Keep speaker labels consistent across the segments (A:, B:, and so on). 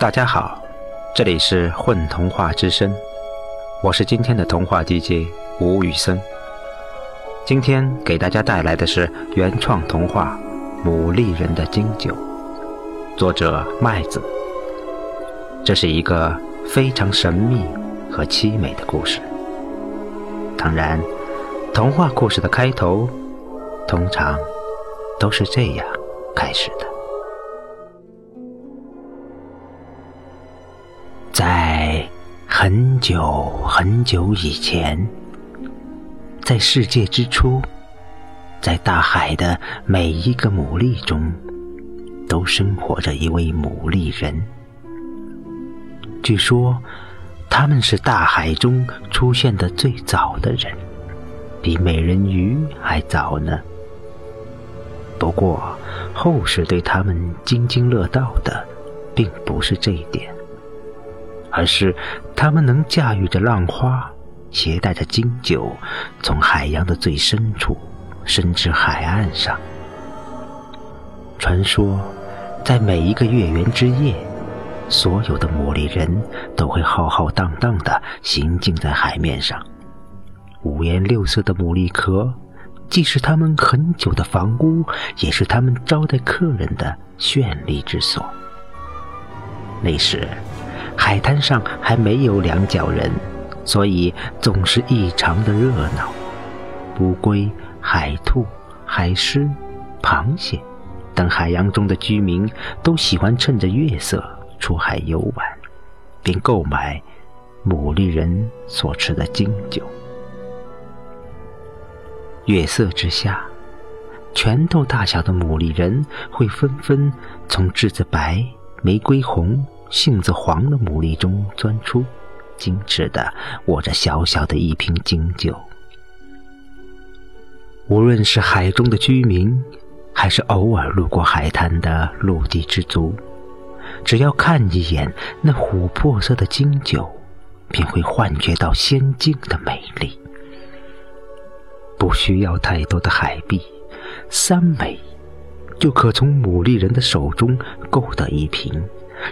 A: 大家好，这里是混童话之声，我是今天的童话 DJ 吴宇森。今天给大家带来的是原创童话《牡蛎人的金酒》，作者麦子。这是一个非常神秘和凄美的故事。当然，童话故事的开头通常都是这样开始很久很久以前，在世界之初，在大海的每一个牡蛎中，都生活着一位牡蛎人。据说，他们是大海中出现的最早的人，比美人鱼还早呢。不过，后世对他们津津乐道的，并不是这一点。而是他们能驾驭着浪花，携带着金酒，从海洋的最深处伸至海岸上。传说，在每一个月圆之夜，所有的牡蛎人都会浩浩荡荡地行进在海面上。五颜六色的牡蛎壳，既是他们很久的房屋，也是他们招待客人的绚丽之所。那时。海滩上还没有两脚人，所以总是异常的热闹。乌龟、海兔、海狮、螃蟹等海洋中的居民都喜欢趁着月色出海游玩，并购买牡蛎人所吃的金酒。月色之下，拳头大小的牡蛎人会纷纷从栀子白、玫瑰红。杏子黄的牡蛎中钻出，矜持的握着小小的一瓶金酒。无论是海中的居民，还是偶尔路过海滩的陆地之族，只要看一眼那琥珀色的金酒，便会幻觉到仙境的美丽。不需要太多的海币，三枚，就可从牡蛎人的手中购得一瓶。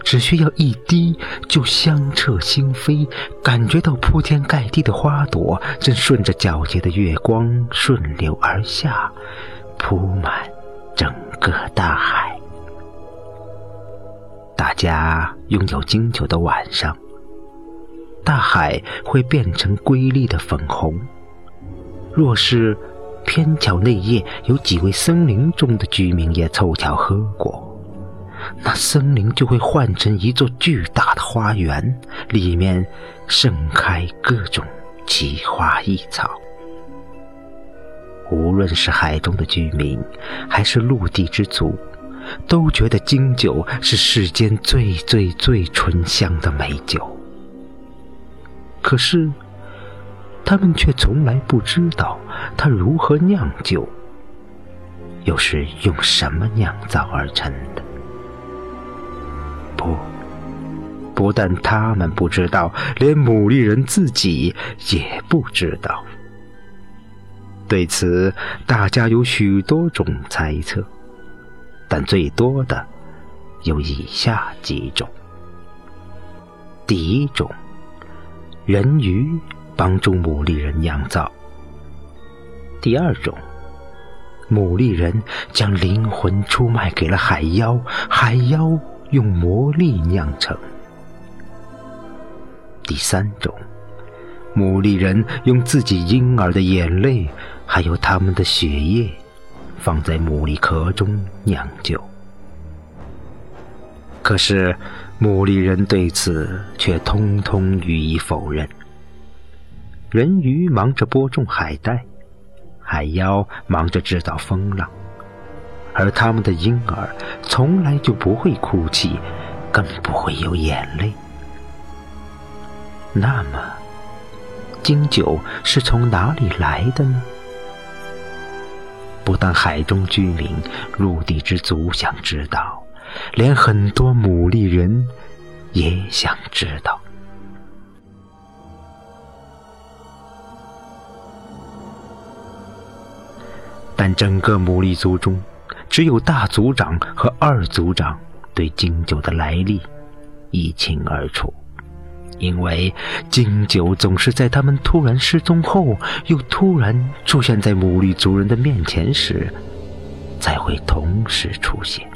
A: 只需要一滴，就香彻心扉，感觉到铺天盖地的花朵正顺着皎洁的月光顺流而下，铺满整个大海。大家拥有金酒的晚上，大海会变成瑰丽的粉红。若是偏巧那夜有几位森林中的居民也凑巧喝过。那森林就会换成一座巨大的花园，里面盛开各种奇花异草。无论是海中的居民，还是陆地之族，都觉得金酒是世间最最最醇香的美酒。可是，他们却从来不知道它如何酿酒，又是用什么酿造而成的。不，不但他们不知道，连牡蛎人自己也不知道。对此，大家有许多种猜测，但最多的有以下几种：第一种，人鱼帮助牡蛎人酿造；第二种，牡蛎人将灵魂出卖给了海妖，海妖。用魔力酿成。第三种，牡蛎人用自己婴儿的眼泪，还有他们的血液，放在牡蛎壳中酿酒。可是，牡蛎人对此却通通予以否认。人鱼忙着播种海带，海妖忙着制造风浪。而他们的婴儿从来就不会哭泣，更不会有眼泪。那么，金酒是从哪里来的呢？不但海中居民、陆地之族想知道，连很多牡蛎人也想知道。但整个牡蛎族中，只有大族长和二族长对金酒的来历一清二楚。因为金九总是在他们突然失踪后，又突然出现在母绿族人的面前时，才会同时出现。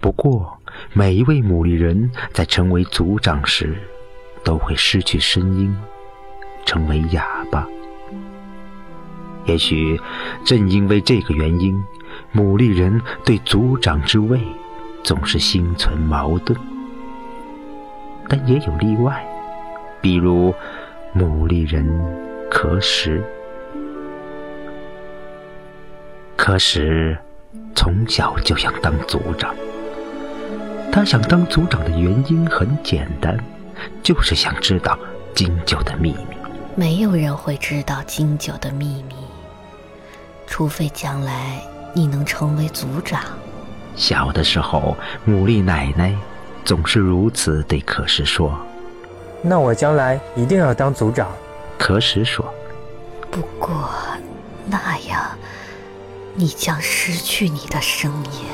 A: 不过，每一位母绿人在成为族长时，都会失去声音，成为哑巴。也许正因为这个原因，牡蛎人对族长之位总是心存矛盾。但也有例外，比如牡蛎人可使。可使从小就想当族长。他想当族长的原因很简单，就是想知道金九的秘密。
B: 没有人会知道金九的秘密，除非将来你能成为族长。
A: 小的时候，牡蛎奶奶。总是如此对可石说：“
C: 那我将来一定要当族长。”
A: 可石说：“
B: 不过，那样你将失去你的声音。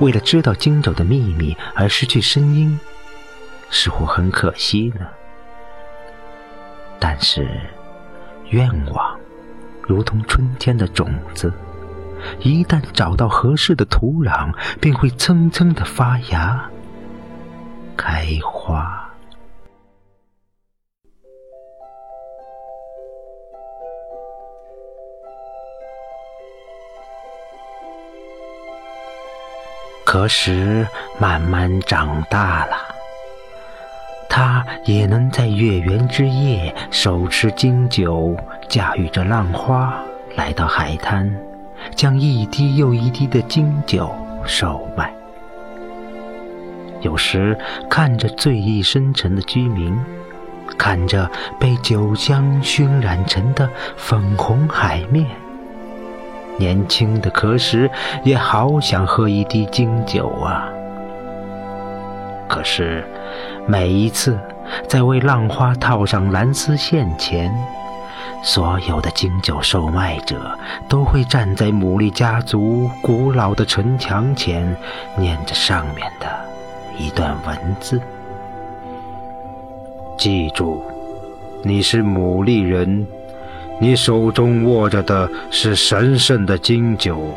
A: 为了知道金九的秘密而失去声音，似乎很可惜呢。但是，愿望如同春天的种子，一旦找到合适的土壤，便会蹭蹭的发芽。”开花。可是慢慢长大了，他也能在月圆之夜手持金酒，驾驭着浪花来到海滩，将一滴又一滴的金酒售卖。有时看着醉意深沉的居民，看着被酒香熏染成的粉红海面，年轻的壳什也好想喝一滴金酒啊！可是每一次在为浪花套上蓝丝线前，所有的金酒售卖者都会站在牡蛎家族古老的城墙前，念着上面的。一段文字，记住，你是牡蛎人，你手中握着的是神圣的金酒，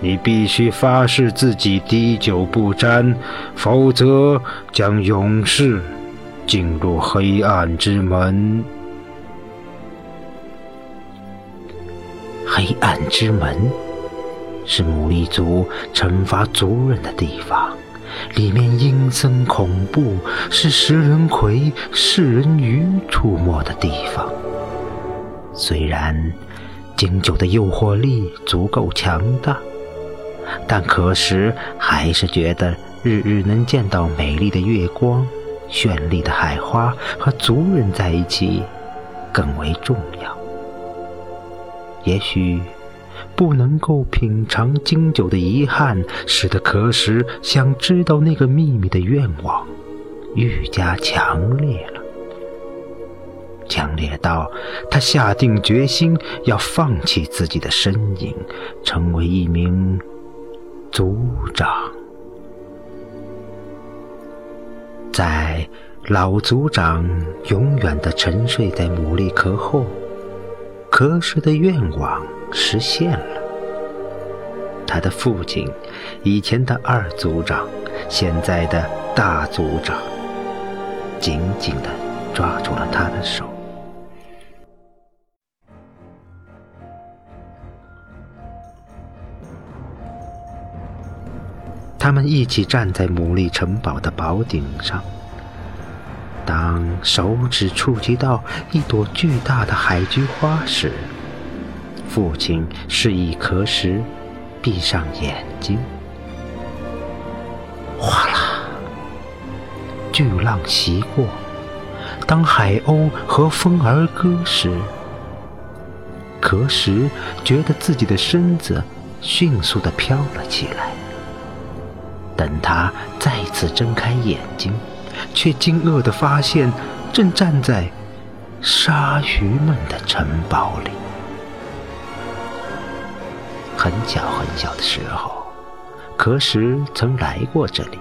A: 你必须发誓自己滴酒不沾，否则将永世进入黑暗之门。黑暗之门是牡蛎族惩罚族人的地方。里面阴森恐怖，是食人葵、食人鱼出没的地方。虽然金酒的诱惑力足够强大，但可时还是觉得日日能见到美丽的月光、绚丽的海花和族人在一起更为重要。也许。不能够品尝经久的遗憾，使得可什想知道那个秘密的愿望愈加强烈了，强烈到他下定决心要放弃自己的身影，成为一名族长。在老族长永远的沉睡在牡蛎壳后，可什的愿望。实现了，他的父亲，以前的二族长，现在的大族长，紧紧的抓住了他的手。他们一起站在牡蛎城堡的宝顶上，当手指触及到一朵巨大的海菊花时。父亲示意可什闭上眼睛。哗啦，巨浪袭过。当海鸥和风儿歌时，可什觉得自己的身子迅速的飘了起来。等他再次睁开眼睛，却惊愕的发现，正站在鲨鱼们的城堡里。很小很小的时候，可时曾来过这里，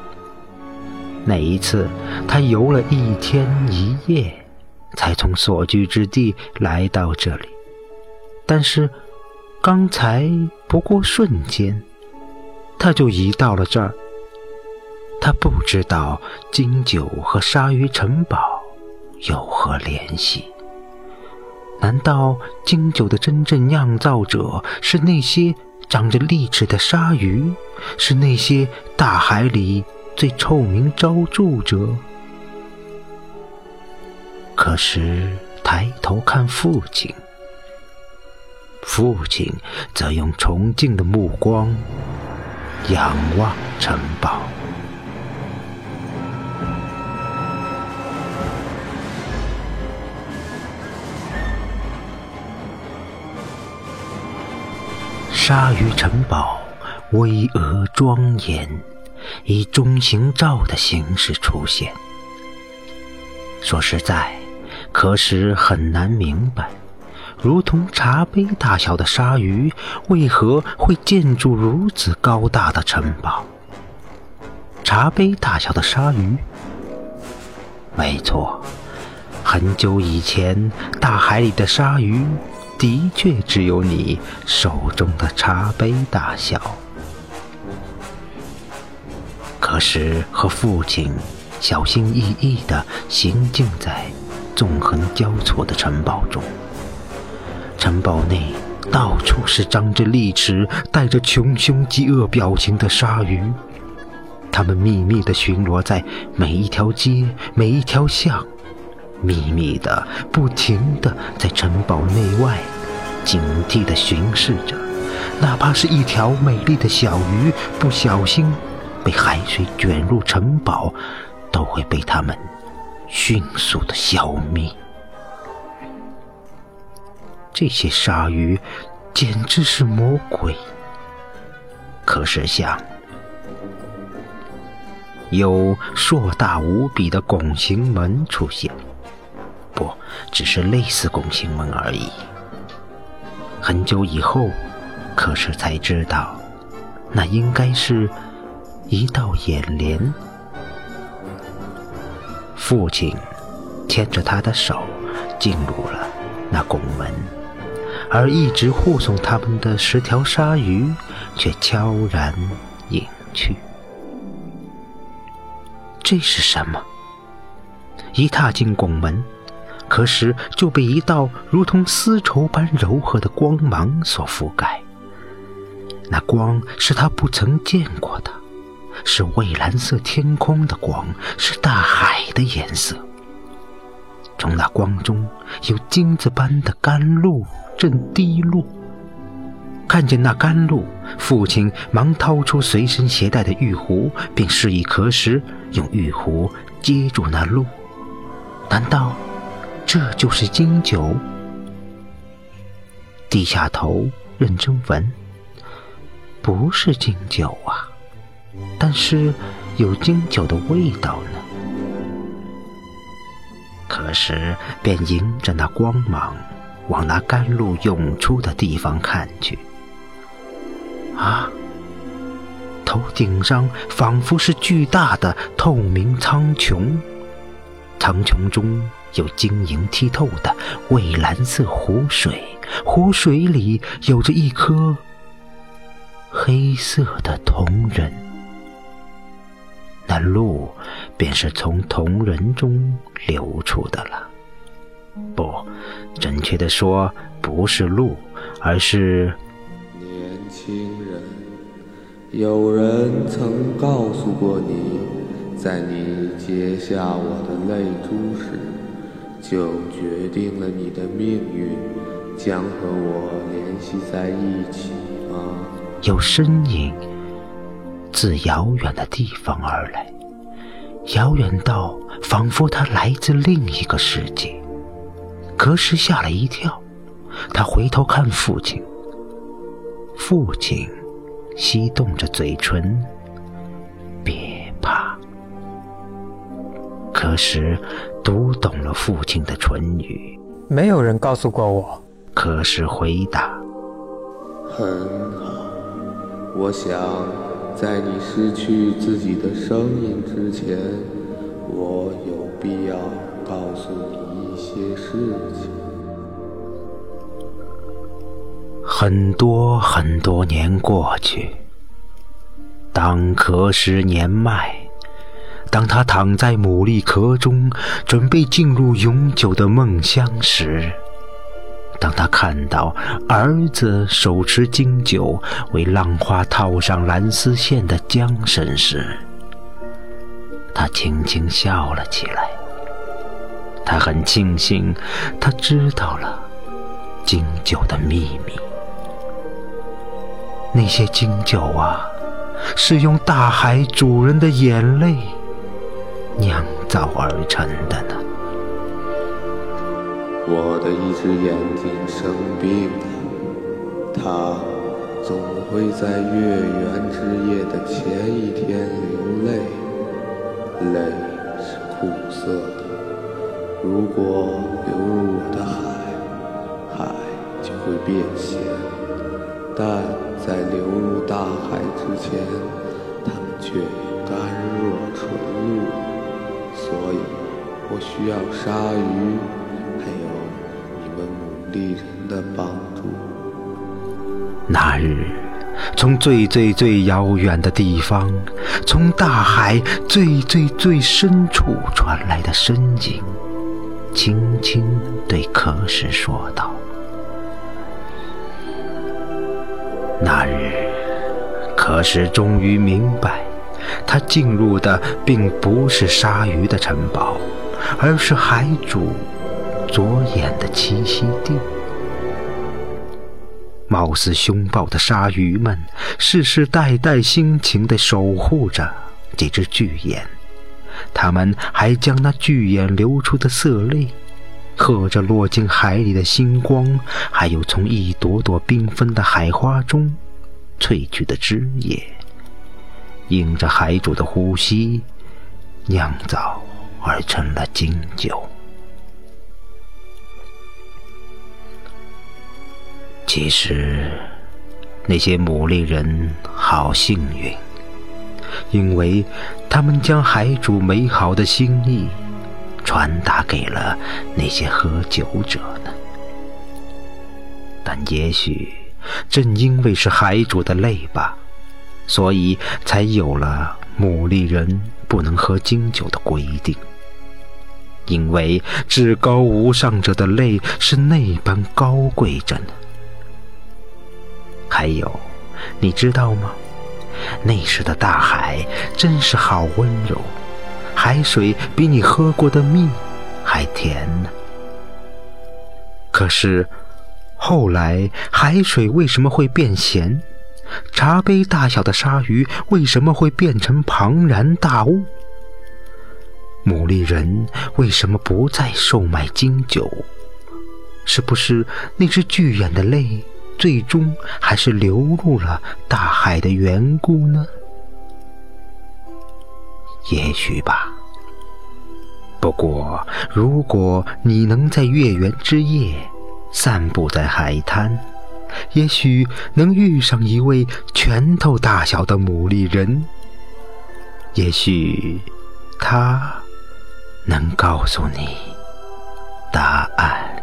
A: 那一次，他游了一天一夜，才从所居之地来到这里。但是，刚才不过瞬间，他就移到了这儿。他不知道金九和鲨鱼城堡有何联系？难道金九的真正酿造者是那些长着利齿的鲨鱼？是那些大海里最臭名昭著者？可是抬头看父亲，父亲则用崇敬的目光仰望城堡。鲨鱼城堡巍峨庄严，以中型罩的形式出现。说实在，可使很难明白，如同茶杯大小的鲨鱼为何会建筑如此高大的城堡。茶杯大小的鲨鱼，没错，很久以前，大海里的鲨鱼。的确，只有你手中的茶杯大小。可是，和父亲小心翼翼地行进在纵横交错的城堡中，城堡内到处是张着利齿、带着穷凶极恶表情的鲨鱼，它们秘密地巡逻在每一条街、每一条巷。秘密的、不停的在城堡内外警惕的巡视着，哪怕是一条美丽的小鱼不小心被海水卷入城堡，都会被他们迅速的消灭。这些鲨鱼简直是魔鬼。可是，想有硕大无比的拱形门出现。不，只是类似拱形门而已。很久以后，可是才知道，那应该是一道眼帘。父亲牵着他的手进入了那拱门，而一直护送他们的十条鲨鱼却悄然隐去。这是什么？一踏进拱门。可时就被一道如同丝绸般柔和的光芒所覆盖。那光是他不曾见过的，是蔚蓝色天空的光，是大海的颜色。从那光中有金子般的甘露正滴落。看见那甘露，父亲忙掏出随身携带的玉壶，并示意可时用玉壶接住那露。难道？这就是金酒。低下头认真闻，不是金酒啊，但是有金酒的味道呢。可是便迎着那光芒，往那甘露涌出的地方看去。啊，头顶上仿佛是巨大的透明苍穹，苍穹中。有晶莹剔透的蔚蓝色湖水，湖水里有着一颗黑色的铜人，那露便是从铜人中流出的了。不，准确的说，不是露，而是
D: 年轻人。有人曾告诉过你，在你接下我的泪珠时。就决定了你的命运将和我联系在一起吗？
A: 有身影自遥远的地方而来，遥远到仿佛他来自另一个世界。可是吓了一跳，他回头看父亲，父亲翕动着嘴唇，别怕。可是。读懂了父亲的唇语，
C: 没有人告诉过我。
A: 可是回答：“
D: 很好，我想在你失去自己的声音之前，我有必要告诉你一些事情。
A: 很多很多年过去，当可时年迈，当他躺在牡蛎壳中，准备进入永久的梦乡时，当他看到儿子手持金酒，为浪花套上蓝丝线的缰绳时，他轻轻笑了起来。他很庆幸，他知道了金酒的秘密。那些金酒啊，是用大海主人的眼泪酿造而成的呢。
D: 我的一只眼睛生病了，它总会在月圆之夜的前一天流泪，泪是苦涩的。如果流入我的海，海就会变咸，但。在流入大海之前，它们却甘若纯露，所以我需要鲨鱼，还有你们牡蛎人的帮助。
A: 那日，从最最最遥远的地方，从大海最最最深处传来的声音，轻轻对可什说道。那日，可是终于明白，他进入的并不是鲨鱼的城堡，而是海主左眼的栖息地。貌似凶暴的鲨鱼们，世世代代辛勤地守护着这只巨眼，他们还将那巨眼流出的色泪。和着落进海里的星光，还有从一朵朵缤纷的海花中萃取的汁液，迎着海主的呼吸，酿造而成了金酒。其实，那些牡蛎人好幸运，因为他们将海主美好的心意。传达给了那些喝酒者呢？但也许正因为是海主的泪吧，所以才有了牡蛎人不能喝金酒的规定。因为至高无上者的泪是那般高贵着呢。还有，你知道吗？那时的大海真是好温柔。海水比你喝过的蜜还甜呢。可是，后来海水为什么会变咸？茶杯大小的鲨鱼为什么会变成庞然大物？牡蛎人为什么不再售卖金酒？是不是那只巨眼的泪最终还是流入了大海的缘故呢？也许吧。不过，如果你能在月圆之夜散步在海滩，也许能遇上一位拳头大小的牡蛎人。也许他能告诉你答案。